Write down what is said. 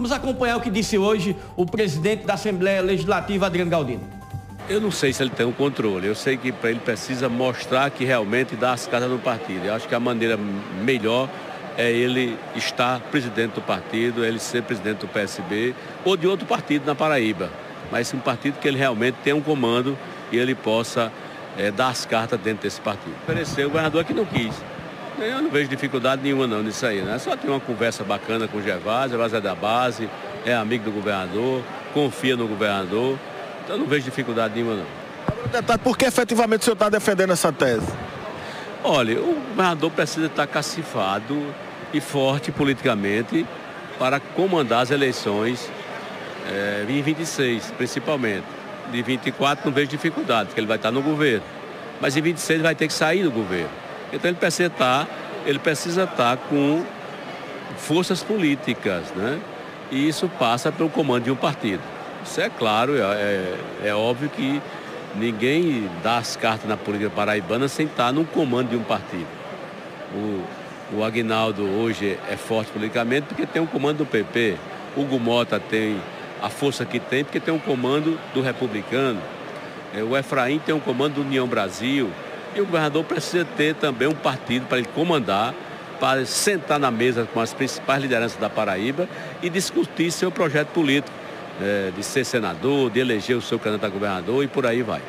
Vamos acompanhar o que disse hoje o presidente da Assembleia Legislativa, Adriano Galdino. Eu não sei se ele tem um controle. Eu sei que ele precisa mostrar que realmente dá as casas no partido. Eu acho que a maneira melhor é ele estar presidente do partido, ele ser presidente do PSB ou de outro partido na Paraíba. Mas um partido que ele realmente tem um comando e ele possa é, dar as cartas dentro desse partido. Ofereceu o governador que não quis. Eu não vejo dificuldade nenhuma não nisso aí, né? Só tem uma conversa bacana com o Gervásio, Gervásio é da base, é amigo do governador, confia no governador. Então não vejo dificuldade nenhuma não. Deputado, por que efetivamente o senhor está defendendo essa tese? Olha, o governador precisa estar cacifado e forte politicamente para comandar as eleições é, em 26, principalmente. De 24 não vejo dificuldade, porque ele vai estar no governo. Mas em 26 ele vai ter que sair do governo. Então ele precisa estar, ele precisa estar com forças políticas, né? E isso passa pelo comando de um partido. Isso é claro, é, é, é óbvio que ninguém dá as cartas na política paraibana sem estar no comando de um partido. O, o Agnaldo hoje é forte politicamente porque tem um comando do PP. O Gumota tem a força que tem porque tem um comando do republicano. É, o Efraim tem um comando do União Brasil. E o governador precisa ter também um partido para ele comandar, para sentar na mesa com as principais lideranças da Paraíba e discutir seu projeto político, é, de ser senador, de eleger o seu candidato a governador e por aí vai.